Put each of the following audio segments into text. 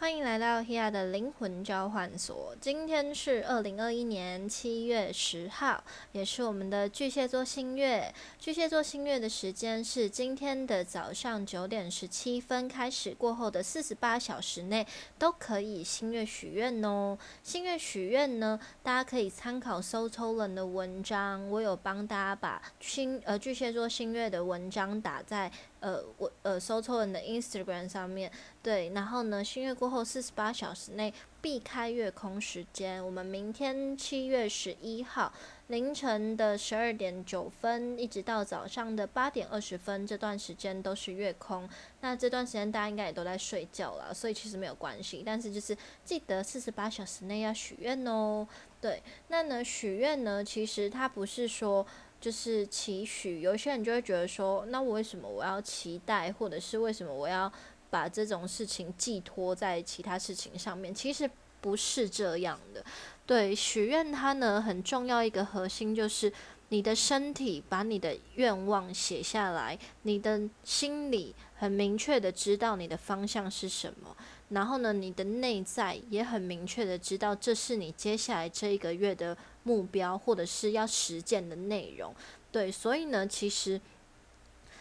欢迎来到 Hea 的灵魂交换所。今天是二零二一年七月十号，也是我们的巨蟹座新月。巨蟹座新月的时间是今天的早上九点十七分开始，过后的四十八小时内都可以新月许愿哦。新月许愿呢，大家可以参考搜抽人的文章，我有帮大家把新呃巨蟹座新月的文章打在。呃，我呃搜错人的 Instagram 上面，对，然后呢，新月过后四十八小时内避开月空时间。我们明天七月十一号凌晨的十二点九分，一直到早上的八点二十分，这段时间都是月空。那这段时间大家应该也都在睡觉了，所以其实没有关系。但是就是记得四十八小时内要许愿哦。对，那呢许愿呢，其实它不是说。就是期许，有些人就会觉得说，那我为什么我要期待，或者是为什么我要把这种事情寄托在其他事情上面？其实不是这样的。对，许愿它呢很重要一个核心就是你的身体把你的愿望写下来，你的心里很明确的知道你的方向是什么，然后呢，你的内在也很明确的知道这是你接下来这一个月的。目标或者是要实践的内容，对，所以呢，其实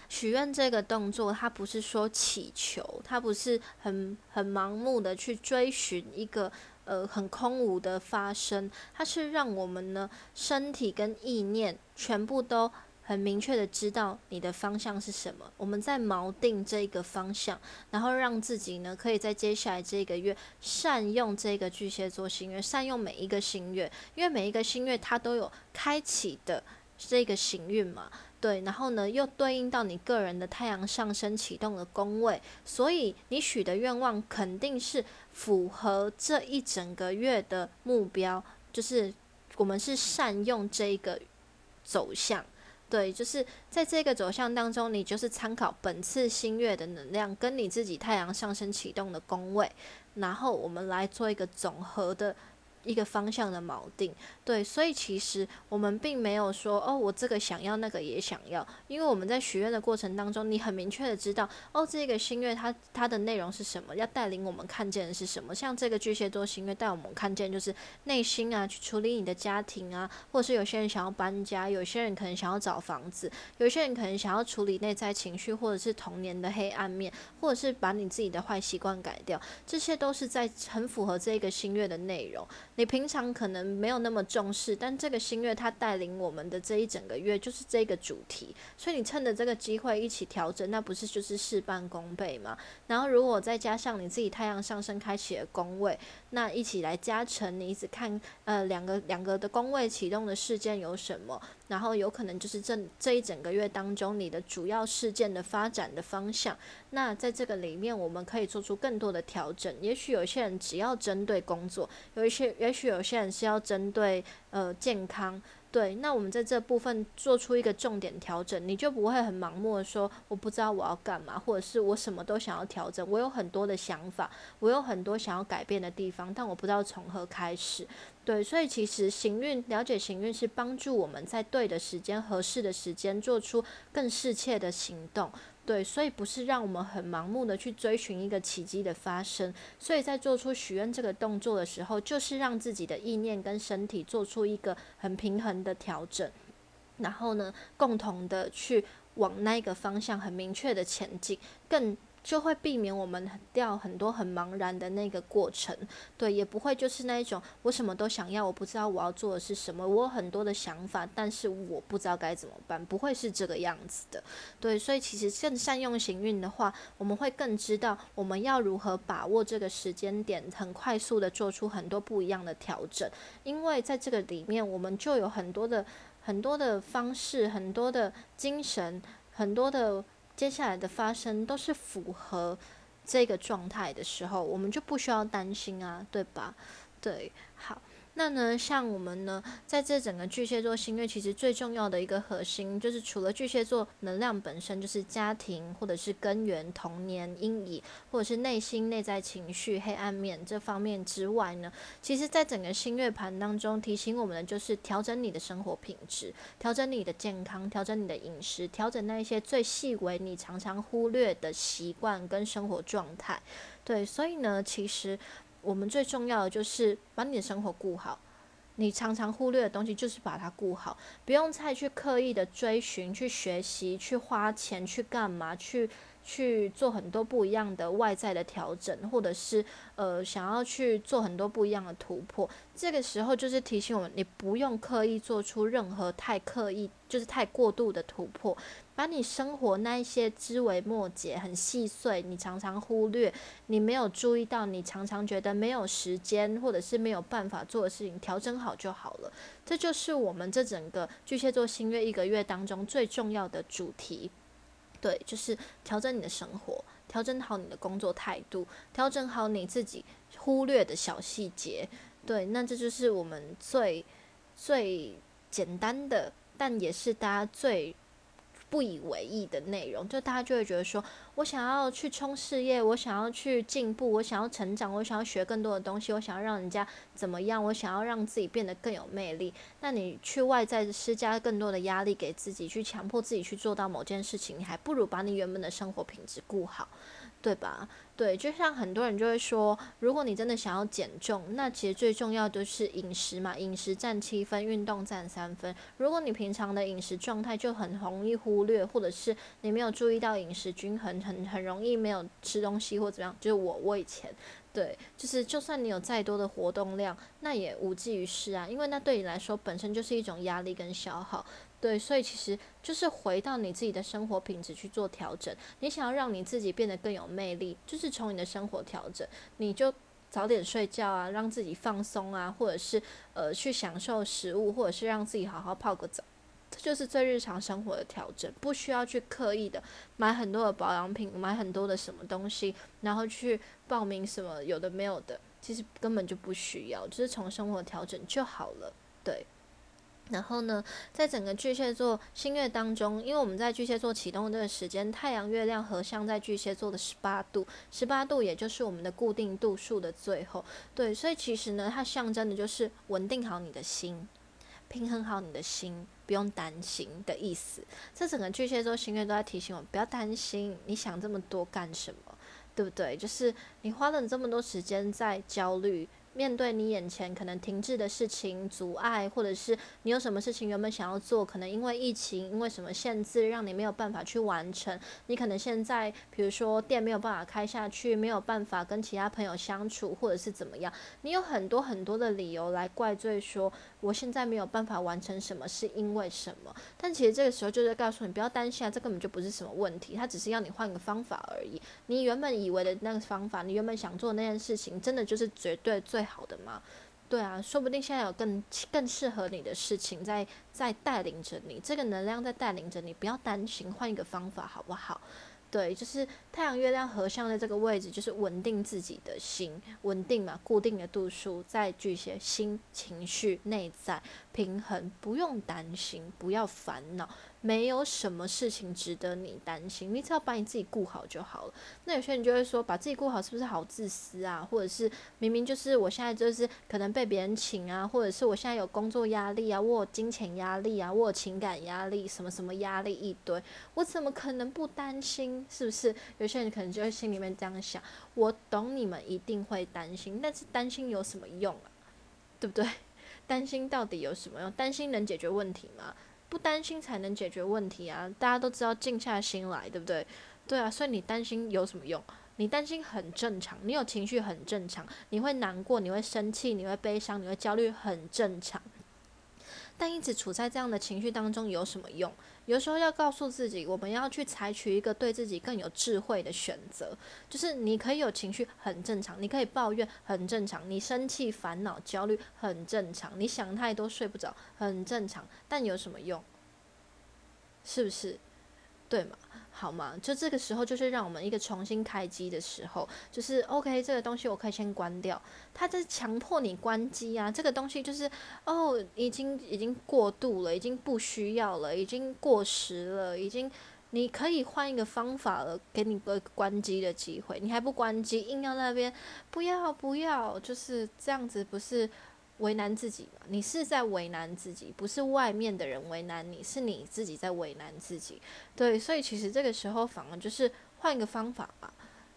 许愿这个动作，它不是说祈求，它不是很很盲目的去追寻一个呃很空无的发生，它是让我们呢身体跟意念全部都。很明确的知道你的方向是什么，我们在锚定这个方向，然后让自己呢，可以在接下来这个月善用这个巨蟹座星月，善用每一个星月，因为每一个星月它都有开启的这个行运嘛，对，然后呢又对应到你个人的太阳上升启动的宫位，所以你许的愿望肯定是符合这一整个月的目标，就是我们是善用这个走向。对，就是在这个走向当中，你就是参考本次新月的能量，跟你自己太阳上升启动的宫位，然后我们来做一个总和的。一个方向的锚定，对，所以其实我们并没有说哦，我这个想要，那个也想要，因为我们在许愿的过程当中，你很明确的知道，哦，这个心愿它它的内容是什么，要带领我们看见的是什么。像这个巨蟹座心愿带我们看见，就是内心啊，去处理你的家庭啊，或者是有些人想要搬家，有些人可能想要找房子，有些人可能想要处理内在情绪，或者是童年的黑暗面，或者是把你自己的坏习惯改掉，这些都是在很符合这个心愿的内容。你平常可能没有那么重视，但这个新月它带领我们的这一整个月就是这个主题，所以你趁着这个机会一起调整，那不是就是事半功倍吗？然后如果再加上你自己太阳上升开启的宫位，那一起来加成，你一直看呃两个两个的宫位启动的事件有什么？然后有可能就是这这一整个月当中，你的主要事件的发展的方向。那在这个里面，我们可以做出更多的调整。也许有些人只要针对工作，有一些，也许有些人是要针对呃健康。对，那我们在这部分做出一个重点调整，你就不会很盲目的说我不知道我要干嘛，或者是我什么都想要调整。我有很多的想法，我有很多想要改变的地方，但我不知道从何开始。对，所以其实行运了解行运是帮助我们在对的时间、合适的时间做出更适切的行动。对，所以不是让我们很盲目的去追寻一个奇迹的发生，所以在做出许愿这个动作的时候，就是让自己的意念跟身体做出一个很平衡的调整，然后呢，共同的去往那个方向很明确的前进，更。就会避免我们掉很多很茫然的那个过程，对，也不会就是那一种我什么都想要，我不知道我要做的是什么，我有很多的想法，但是我不知道该怎么办，不会是这个样子的，对，所以其实更善用行运的话，我们会更知道我们要如何把握这个时间点，很快速的做出很多不一样的调整，因为在这个里面，我们就有很多的很多的方式，很多的精神，很多的。接下来的发生都是符合这个状态的时候，我们就不需要担心啊，对吧？对，那呢，像我们呢，在这整个巨蟹座星月，其实最重要的一个核心，就是除了巨蟹座能量本身就是家庭，或者是根源、童年阴影，或者是内心内在情绪黑暗面这方面之外呢，其实在整个星月盘当中，提醒我们的就是调整你的生活品质，调整你的健康，调整你的饮食，调整那一些最细微你常常忽略的习惯跟生活状态。对，所以呢，其实我们最重要的就是把你的生活顾好。你常常忽略的东西，就是把它顾好，不用再去刻意的追寻、去学习、去花钱、去干嘛、去。去做很多不一样的外在的调整，或者是呃想要去做很多不一样的突破。这个时候就是提醒我们，你不用刻意做出任何太刻意，就是太过度的突破。把你生活那一些枝微末节、很细碎，你常常忽略，你没有注意到，你常常觉得没有时间或者是没有办法做的事情，调整好就好了。这就是我们这整个巨蟹座新月一个月当中最重要的主题。对，就是调整你的生活，调整好你的工作态度，调整好你自己忽略的小细节。对，那这就是我们最最简单的，但也是大家最。不以为意的内容，就大家就会觉得说，我想要去冲事业，我想要去进步，我想要成长，我想要学更多的东西，我想要让人家怎么样，我想要让自己变得更有魅力。那你去外在施加更多的压力给自己，去强迫自己去做到某件事情，你还不如把你原本的生活品质顾好。对吧？对，就像很多人就会说，如果你真的想要减重，那其实最重要的是饮食嘛，饮食占七分，运动占三分。如果你平常的饮食状态就很容易忽略，或者是你没有注意到饮食均衡，很很容易没有吃东西或怎么样，就是我我以前。对，就是就算你有再多的活动量，那也无济于事啊，因为那对你来说本身就是一种压力跟消耗。对，所以其实就是回到你自己的生活品质去做调整。你想要让你自己变得更有魅力，就是从你的生活调整，你就早点睡觉啊，让自己放松啊，或者是呃去享受食物，或者是让自己好好泡个澡。这就是最日常生活的调整，不需要去刻意的买很多的保养品，买很多的什么东西，然后去报名什么有的没有的，其实根本就不需要，就是从生活调整就好了。对，然后呢，在整个巨蟹座新月当中，因为我们在巨蟹座启动的这个时间，太阳、月亮合相在巨蟹座的十八度，十八度也就是我们的固定度数的最后。对，所以其实呢，它象征的就是稳定好你的心。平衡好你的心，不用担心的意思。这整个巨蟹座星月都在提醒我，不要担心。你想这么多干什么？对不对？就是你花了这么多时间在焦虑。面对你眼前可能停滞的事情、阻碍，或者是你有什么事情原本想要做，可能因为疫情、因为什么限制，让你没有办法去完成。你可能现在，比如说店没有办法开下去，没有办法跟其他朋友相处，或者是怎么样，你有很多很多的理由来怪罪说，我现在没有办法完成什么，是因为什么？但其实这个时候就是告诉你，不要担心啊，这根本就不是什么问题，它只是要你换个方法而已。你原本以为的那个方法，你原本想做那件事情，真的就是绝对最。好的吗？对啊，说不定现在有更更适合你的事情在在带领着你，这个能量在带领着你，不要担心，换一个方法好不好？对，就是太阳月亮合相的这个位置，就是稳定自己的心，稳定嘛，固定的度数在巨蟹，心情绪内在平衡，不用担心，不要烦恼。没有什么事情值得你担心，你只要把你自己顾好就好了。那有些人就会说，把自己顾好是不是好自私啊？或者是明明就是我现在就是可能被别人请啊，或者是我现在有工作压力啊，我有金钱压力啊，我有情感压力，什么什么压力一堆，我怎么可能不担心？是不是？有些人可能就会心里面这样想。我懂你们一定会担心，但是担心有什么用啊？对不对？担心到底有什么用？担心能解决问题吗？不担心才能解决问题啊！大家都知道静下心来，对不对？对啊，所以你担心有什么用？你担心很正常，你有情绪很正常，你会难过，你会生气，你会悲伤，你会焦虑，很正常。但一直处在这样的情绪当中有什么用？有时候要告诉自己，我们要去采取一个对自己更有智慧的选择。就是你可以有情绪，很正常；你可以抱怨，很正常；你生气、烦恼、焦虑，很正常；你想太多、睡不着，很正常。但有什么用？是不是？对吗？好吗？就这个时候，就是让我们一个重新开机的时候，就是 OK，这个东西我可以先关掉。它在强迫你关机啊！这个东西就是哦，已经已经过度了，已经不需要了，已经过时了，已经你可以换一个方法了，给你个关机的机会，你还不关机，硬要那边不要不要，就是这样子，不是？为难自己嘛？你是在为难自己，不是外面的人为难你，是你自己在为难自己。对，所以其实这个时候反而就是换一个方法吧。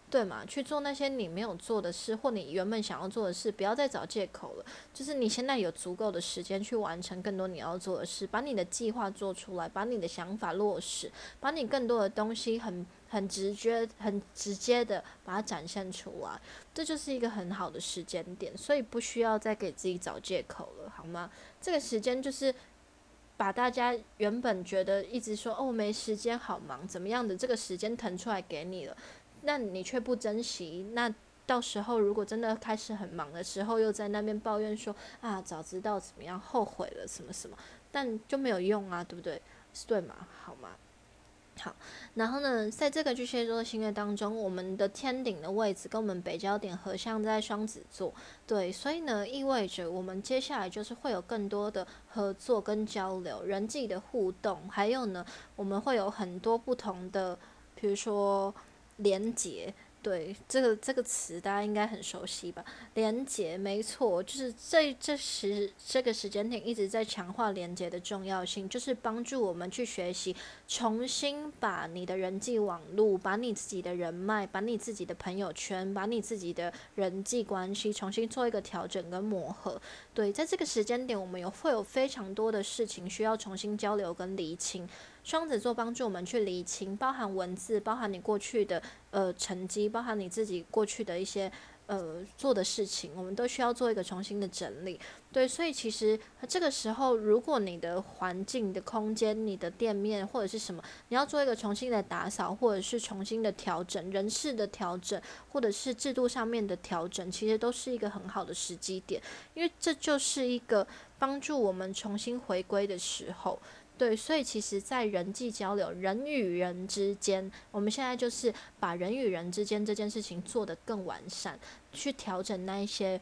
对嘛？去做那些你没有做的事，或你原本想要做的事，不要再找借口了。就是你现在有足够的时间去完成更多你要做的事，把你的计划做出来，把你的想法落实，把你更多的东西很很直觉、很直接的把它展现出来，这就是一个很好的时间点。所以不需要再给自己找借口了，好吗？这个时间就是。把大家原本觉得一直说哦没时间好忙怎么样的这个时间腾出来给你了，那你却不珍惜，那到时候如果真的开始很忙的时候，又在那边抱怨说啊早知道怎么样后悔了什么什么，但就没有用啊，对不对？对吗？好吗？好，然后呢，在这个巨蟹座的星月当中，我们的天顶的位置跟我们北焦点合相在双子座，对，所以呢，意味着我们接下来就是会有更多的合作跟交流，人际的互动，还有呢，我们会有很多不同的，比如说连接。对这个这个词，大家应该很熟悉吧？连接，没错，就是这这时这个时间点一直在强化连接的重要性，就是帮助我们去学习，重新把你的人际网络，把你自己的人脉，把你自己的朋友圈，把你自己的人际关系重新做一个调整跟磨合。对，在这个时间点，我们有会有非常多的事情需要重新交流跟厘清。双子座帮助我们去理清，包含文字，包含你过去的呃成绩，包含你自己过去的一些呃做的事情，我们都需要做一个重新的整理。对，所以其实这个时候，如果你的环境的空间、你的店面或者是什么，你要做一个重新的打扫，或者是重新的调整人事的调整，或者是制度上面的调整，其实都是一个很好的时机点，因为这就是一个帮助我们重新回归的时候。对，所以其实，在人际交流、人与人之间，我们现在就是把人与人之间这件事情做得更完善，去调整那一些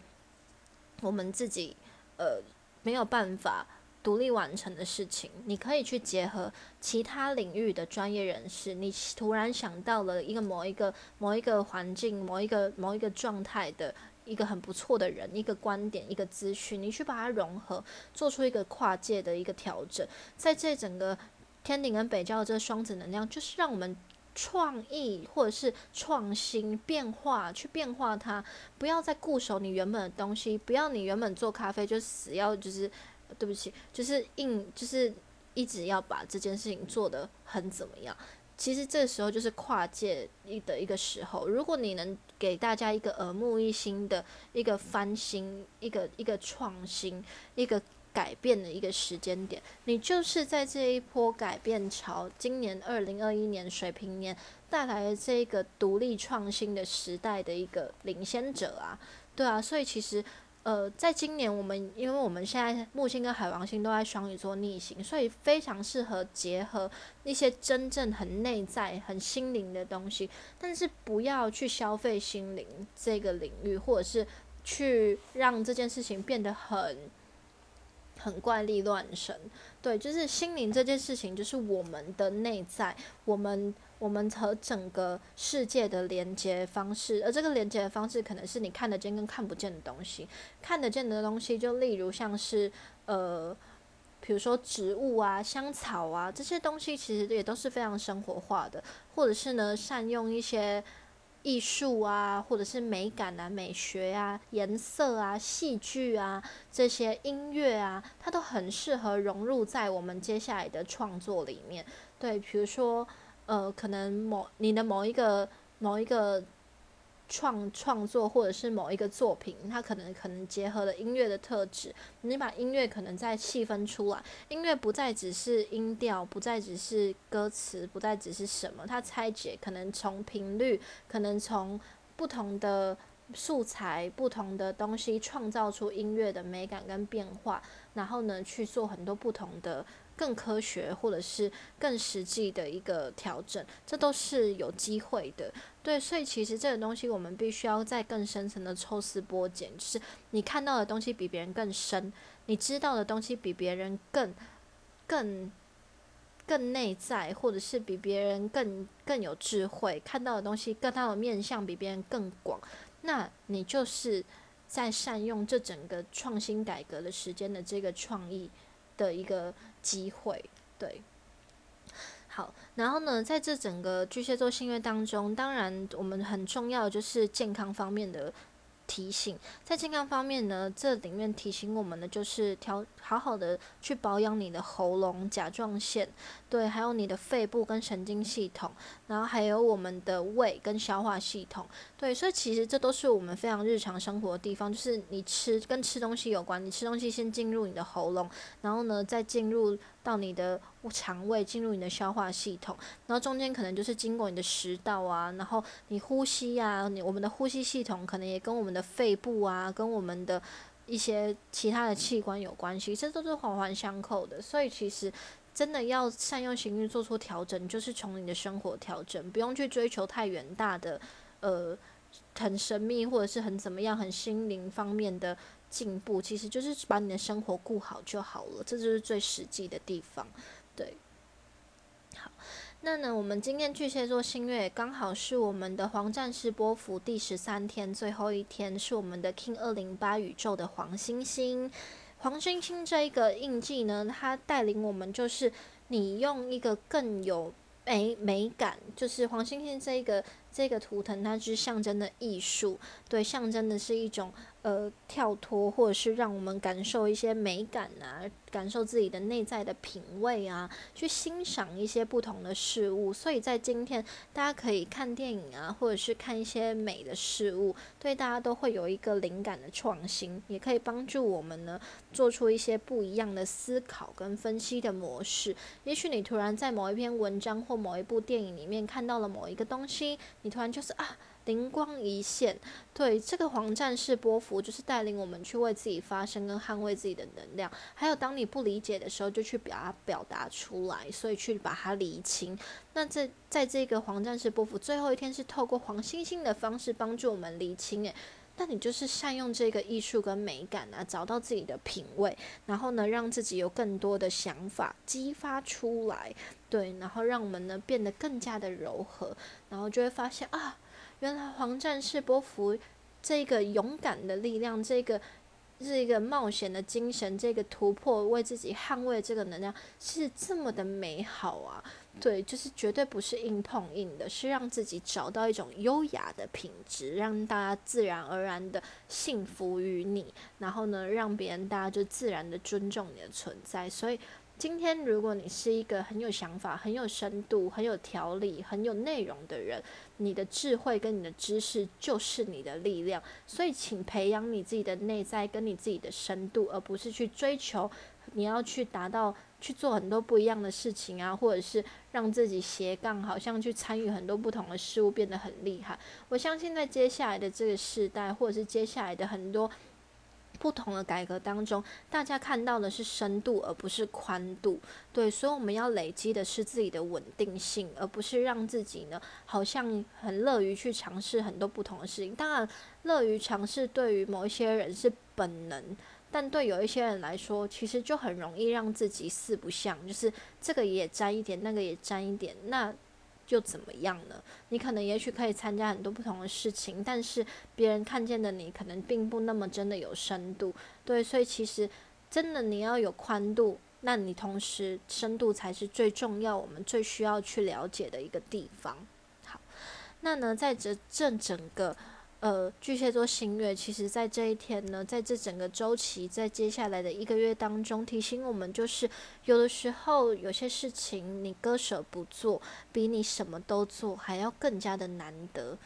我们自己呃没有办法独立完成的事情。你可以去结合其他领域的专业人士，你突然想到了一个某一个某一个环境、某一个某一个状态的。一个很不错的人，一个观点，一个资讯，你去把它融合，做出一个跨界的一个调整，在这整个天顶跟北交的这双子能量，就是让我们创意或者是创新变化，去变化它，不要再固守你原本的东西，不要你原本做咖啡就死要就是对不起，就是硬就是一直要把这件事情做得很怎么样。其实这时候就是跨界一的一个时候，如果你能给大家一个耳目一新的一个翻新、一个一个创新、一个改变的一个时间点，你就是在这一波改变潮，今年二零二一年水平年带来的这个独立创新的时代的一个领先者啊，对啊，所以其实。呃，在今年我们，因为我们现在木星跟海王星都在双鱼座逆行，所以非常适合结合一些真正很内在、很心灵的东西，但是不要去消费心灵这个领域，或者是去让这件事情变得很很怪力乱神。对，就是心灵这件事情，就是我们的内在，我们。我们和整个世界的连接方式，而这个连接的方式可能是你看得见跟看不见的东西。看得见的东西，就例如像是呃，比如说植物啊、香草啊这些东西，其实也都是非常生活化的。或者是呢，善用一些艺术啊，或者是美感啊、美学啊、颜色啊、戏剧啊这些音乐啊，它都很适合融入在我们接下来的创作里面。对，比如说。呃，可能某你的某一个某一个创创作，或者是某一个作品，它可能可能结合了音乐的特质。你把音乐可能再细分出来，音乐不再只是音调，不再只是歌词，不再只是什么，它拆解可能从频率，可能从不同的素材、不同的东西，创造出音乐的美感跟变化，然后呢去做很多不同的。更科学或者是更实际的一个调整，这都是有机会的。对，所以其实这个东西我们必须要在更深层的抽丝剥茧，就是你看到的东西比别人更深，你知道的东西比别人更更更内在，或者是比别人更更有智慧，看到的东西更大的面向比别人更广，那你就是在善用这整个创新改革的时间的这个创意的一个。机会，对，好，然后呢，在这整个巨蟹座星月当中，当然我们很重要的就是健康方面的。提醒，在健康方面呢，这里面提醒我们的就是调好好的去保养你的喉咙、甲状腺，对，还有你的肺部跟神经系统，然后还有我们的胃跟消化系统，对，所以其实这都是我们非常日常生活的地方，就是你吃跟吃东西有关，你吃东西先进入你的喉咙，然后呢再进入。到你的肠胃进入你的消化系统，然后中间可能就是经过你的食道啊，然后你呼吸啊，你我们的呼吸系统可能也跟我们的肺部啊，跟我们的一些其他的器官有关系，这都是环环相扣的。所以其实真的要善用行运做出调整，就是从你的生活调整，不用去追求太远大的，呃，很神秘或者是很怎么样，很心灵方面的。进步其实就是把你的生活顾好就好了，这就是最实际的地方。对，好，那呢，我们今天巨蟹座星月刚好是我们的黄战士波幅第十三天，最后一天是我们的 King 二零八宇宙的黄星星。黄星星这一个印记呢，它带领我们就是你用一个更有美美感，就是黄星星这一个这个图腾，它是象征的艺术，对，象征的是一种。呃，跳脱或者是让我们感受一些美感啊，感受自己的内在的品味啊，去欣赏一些不同的事物。所以在今天，大家可以看电影啊，或者是看一些美的事物，对大家都会有一个灵感的创新，也可以帮助我们呢做出一些不一样的思考跟分析的模式。也许你突然在某一篇文章或某一部电影里面看到了某一个东西，你突然就是啊。灵光一现，对这个黄战士波幅，就是带领我们去为自己发声跟捍卫自己的能量。还有，当你不理解的时候，就去表达表达出来，所以去把它理清。那这在这个黄战士波幅最后一天，是透过黄星星的方式帮助我们理清。诶，那你就是善用这个艺术跟美感啊，找到自己的品味，然后呢，让自己有更多的想法激发出来，对，然后让我们呢变得更加的柔和，然后就会发现啊。原来黄战士波幅这个勇敢的力量，这个这个冒险的精神，这个突破为自己捍卫这个能量，是这么的美好啊！对，就是绝对不是硬碰硬的，是让自己找到一种优雅的品质，让大家自然而然的信服于你，然后呢，让别人大家就自然的尊重你的存在，所以。今天，如果你是一个很有想法、很有深度、很有条理、很有内容的人，你的智慧跟你的知识就是你的力量。所以，请培养你自己的内在跟你自己的深度，而不是去追求你要去达到去做很多不一样的事情啊，或者是让自己斜杠，好像去参与很多不同的事物变得很厉害。我相信，在接下来的这个时代，或者是接下来的很多。不同的改革当中，大家看到的是深度，而不是宽度。对，所以我们要累积的是自己的稳定性，而不是让自己呢，好像很乐于去尝试很多不同的事情。当然，乐于尝试对于某一些人是本能，但对有一些人来说，其实就很容易让自己四不像，就是这个也沾一点，那个也沾一点，那。又怎么样呢？你可能也许可以参加很多不同的事情，但是别人看见的你可能并不那么真的有深度。对，所以其实真的你要有宽度，那你同时深度才是最重要，我们最需要去了解的一个地方。好，那呢，在这正整个。呃，巨蟹座新月，其实在这一天呢，在这整个周期，在接下来的一个月当中，提醒我们，就是有的时候有些事情你割舍不做，比你什么都做还要更加的难得。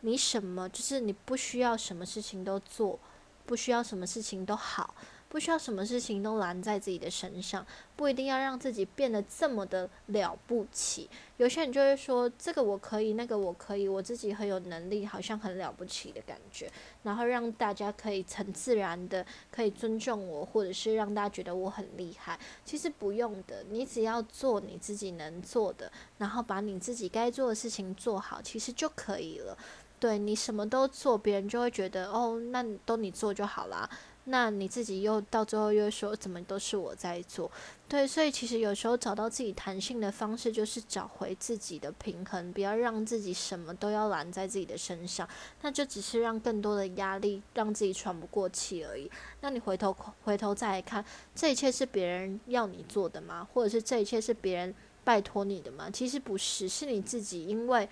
你什么，就是你不需要什么事情都做，不需要什么事情都好。不需要什么事情都拦在自己的身上，不一定要让自己变得这么的了不起。有些人就会说：“这个我可以，那个我可以，我自己很有能力，好像很了不起的感觉。”然后让大家可以很自然的可以尊重我，或者是让大家觉得我很厉害。其实不用的，你只要做你自己能做的，然后把你自己该做的事情做好，其实就可以了。对你什么都做，别人就会觉得：“哦，那都你做就好啦。”那你自己又到最后又说怎么都是我在做，对，所以其实有时候找到自己弹性的方式，就是找回自己的平衡，不要让自己什么都要揽在自己的身上，那就只是让更多的压力让自己喘不过气而已。那你回头回头再来看，这一切是别人要你做的吗？或者是这一切是别人？拜托你的吗？其实不是，是你自己，因为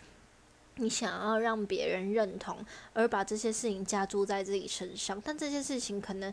你想要让别人认同，而把这些事情加注在自己身上。但这些事情可能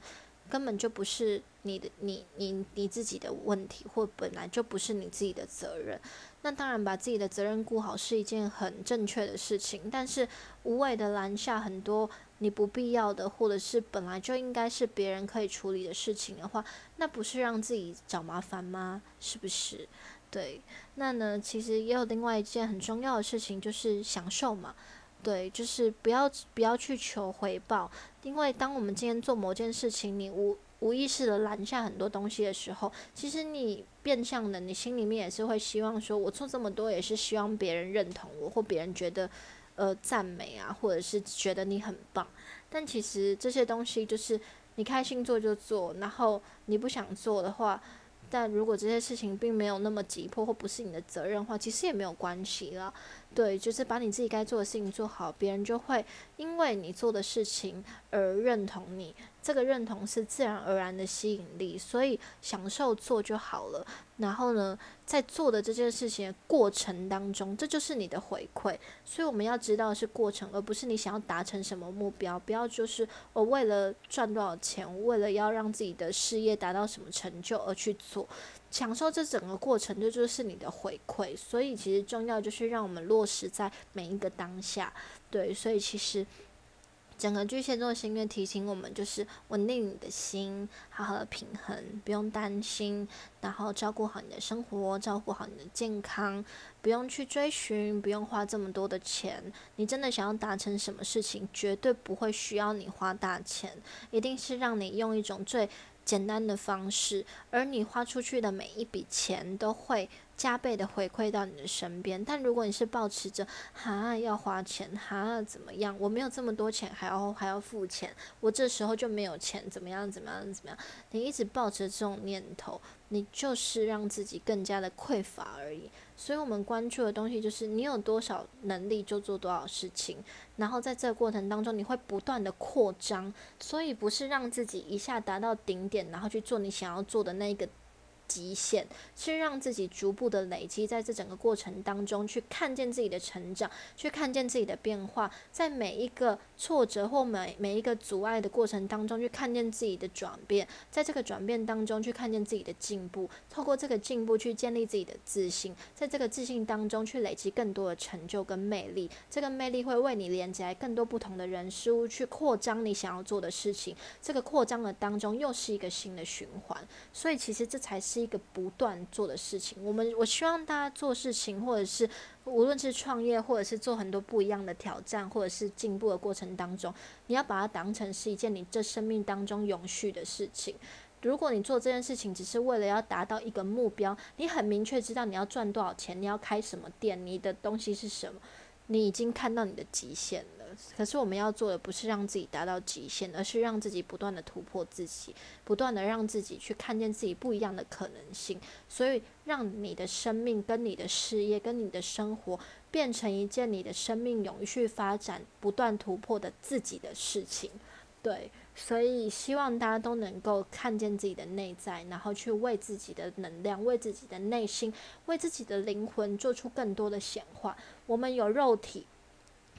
根本就不是你的，你你你自己的问题，或本来就不是你自己的责任。那当然，把自己的责任顾好是一件很正确的事情。但是，无谓的拦下很多你不必要的，或者是本来就应该是别人可以处理的事情的话，那不是让自己找麻烦吗？是不是？对，那呢，其实也有另外一件很重要的事情，就是享受嘛。对，就是不要不要去求回报，因为当我们今天做某件事情，你无无意识的拦下很多东西的时候，其实你变相的，你心里面也是会希望说，我做这么多也是希望别人认同我，或别人觉得呃赞美啊，或者是觉得你很棒。但其实这些东西就是你开心做就做，然后你不想做的话。但如果这些事情并没有那么急迫或不是你的责任的话，其实也没有关系啦。对，就是把你自己该做的事情做好，别人就会因为你做的事情而认同你。这个认同是自然而然的吸引力，所以享受做就好了。然后呢，在做的这件事情过程当中，这就是你的回馈。所以我们要知道是过程，而不是你想要达成什么目标。不要就是我为了赚多少钱，为了要让自己的事业达到什么成就而去做。享受这整个过程，这就是你的回馈。所以其实重要就是让我们落实在每一个当下。对，所以其实。整个巨蟹座心愿提醒我们，就是稳定你的心，好好的平衡，不用担心，然后照顾好你的生活，照顾好你的健康，不用去追寻，不用花这么多的钱。你真的想要达成什么事情，绝对不会需要你花大钱，一定是让你用一种最简单的方式，而你花出去的每一笔钱都会。加倍的回馈到你的身边，但如果你是保持着哈要花钱哈怎么样？我没有这么多钱，还要还要付钱，我这时候就没有钱，怎么样怎么样怎么样？你一直抱着这种念头，你就是让自己更加的匮乏而已。所以我们关注的东西就是你有多少能力就做多少事情，然后在这个过程当中你会不断的扩张，所以不是让自己一下达到顶点，然后去做你想要做的那一个。极限是让自己逐步的累积，在这整个过程当中去看见自己的成长，去看见自己的变化，在每一个挫折或每每一个阻碍的过程当中去看见自己的转变，在这个转变当中去看见自己的进步，透过这个进步去建立自己的自信，在这个自信当中去累积更多的成就跟魅力，这个魅力会为你连接来更多不同的人事物，去扩张你想要做的事情，这个扩张的当中又是一个新的循环，所以其实这才是。是一个不断做的事情。我们我希望大家做事情，或者是无论是创业，或者是做很多不一样的挑战，或者是进步的过程当中，你要把它当成是一件你这生命当中永续的事情。如果你做这件事情只是为了要达到一个目标，你很明确知道你要赚多少钱，你要开什么店，你的东西是什么，你已经看到你的极限。可是我们要做的不是让自己达到极限，而是让自己不断的突破自己，不断的让自己去看见自己不一样的可能性。所以，让你的生命、跟你的事业、跟你的生活，变成一件你的生命永续发展、不断突破的自己的事情。对，所以希望大家都能够看见自己的内在，然后去为自己的能量、为自己的内心、为自己的灵魂做出更多的显化。我们有肉体。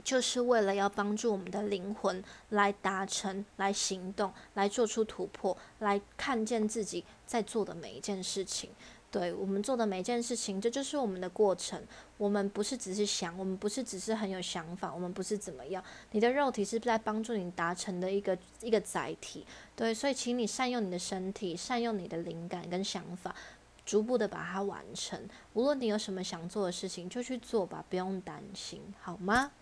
就是为了要帮助我们的灵魂来达成、来行动、来做出突破、来看见自己在做的每一件事情。对我们做的每一件事情，这就是我们的过程。我们不是只是想，我们不是只是很有想法，我们不是怎么样。你的肉体是在帮助你达成的一个一个载体。对，所以请你善用你的身体，善用你的灵感跟想法，逐步的把它完成。无论你有什么想做的事情，就去做吧，不用担心，好吗？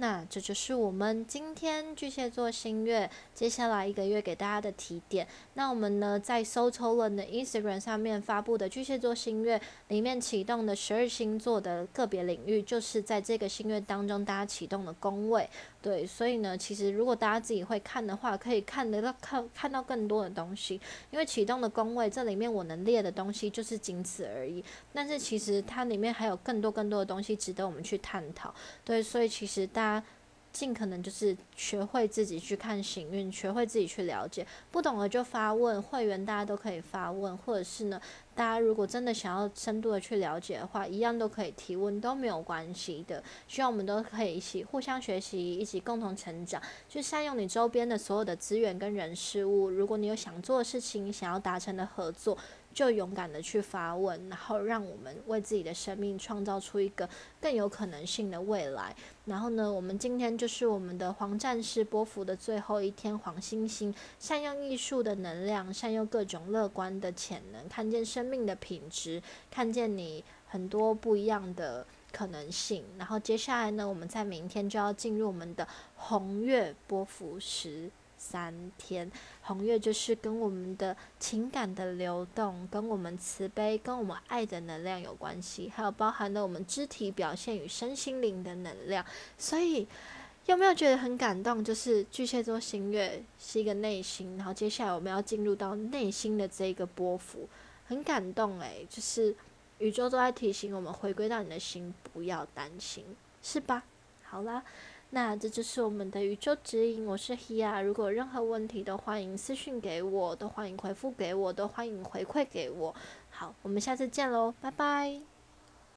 那这就是我们今天巨蟹座新月接下来一个月给大家的提点。那我们呢，在 s o t o l n 的 Instagram 上面发布的巨蟹座新月里面启动的十二星座的个别领域，就是在这个新月当中大家启动的宫位。对，所以呢，其实如果大家自己会看的话，可以看得到看看到更多的东西。因为启动的宫位这里面我能列的东西就是仅此而已，但是其实它里面还有更多更多的东西值得我们去探讨。对，所以其实大家尽可能就是学会自己去看行运，学会自己去了解，不懂的就发问，会员大家都可以发问，或者是呢，大家如果真的想要深度的去了解的话，一样都可以提问，都没有关系的。希望我们都可以一起互相学习，一起共同成长，去善用你周边的所有的资源跟人事物。如果你有想做的事情，想要达成的合作。就勇敢的去发问，然后让我们为自己的生命创造出一个更有可能性的未来。然后呢，我们今天就是我们的黄战士波幅的最后一天，黄星星善用艺术的能量，善用各种乐观的潜能，看见生命的品质，看见你很多不一样的可能性。然后接下来呢，我们在明天就要进入我们的红月波幅时。三天红月就是跟我们的情感的流动，跟我们慈悲、跟我们爱的能量有关系，还有包含了我们肢体表现与身心灵的能量。所以有没有觉得很感动？就是巨蟹座新月是一个内心，然后接下来我们要进入到内心的这个波幅，很感动诶，就是宇宙都在提醒我们回归到你的心，不要担心，是吧？好啦。那这就是我们的宇宙指引，我是 Hia。如果任何问题，都欢迎私信给我，都欢迎回复给我，都欢迎回馈给我。好，我们下次见喽，拜拜。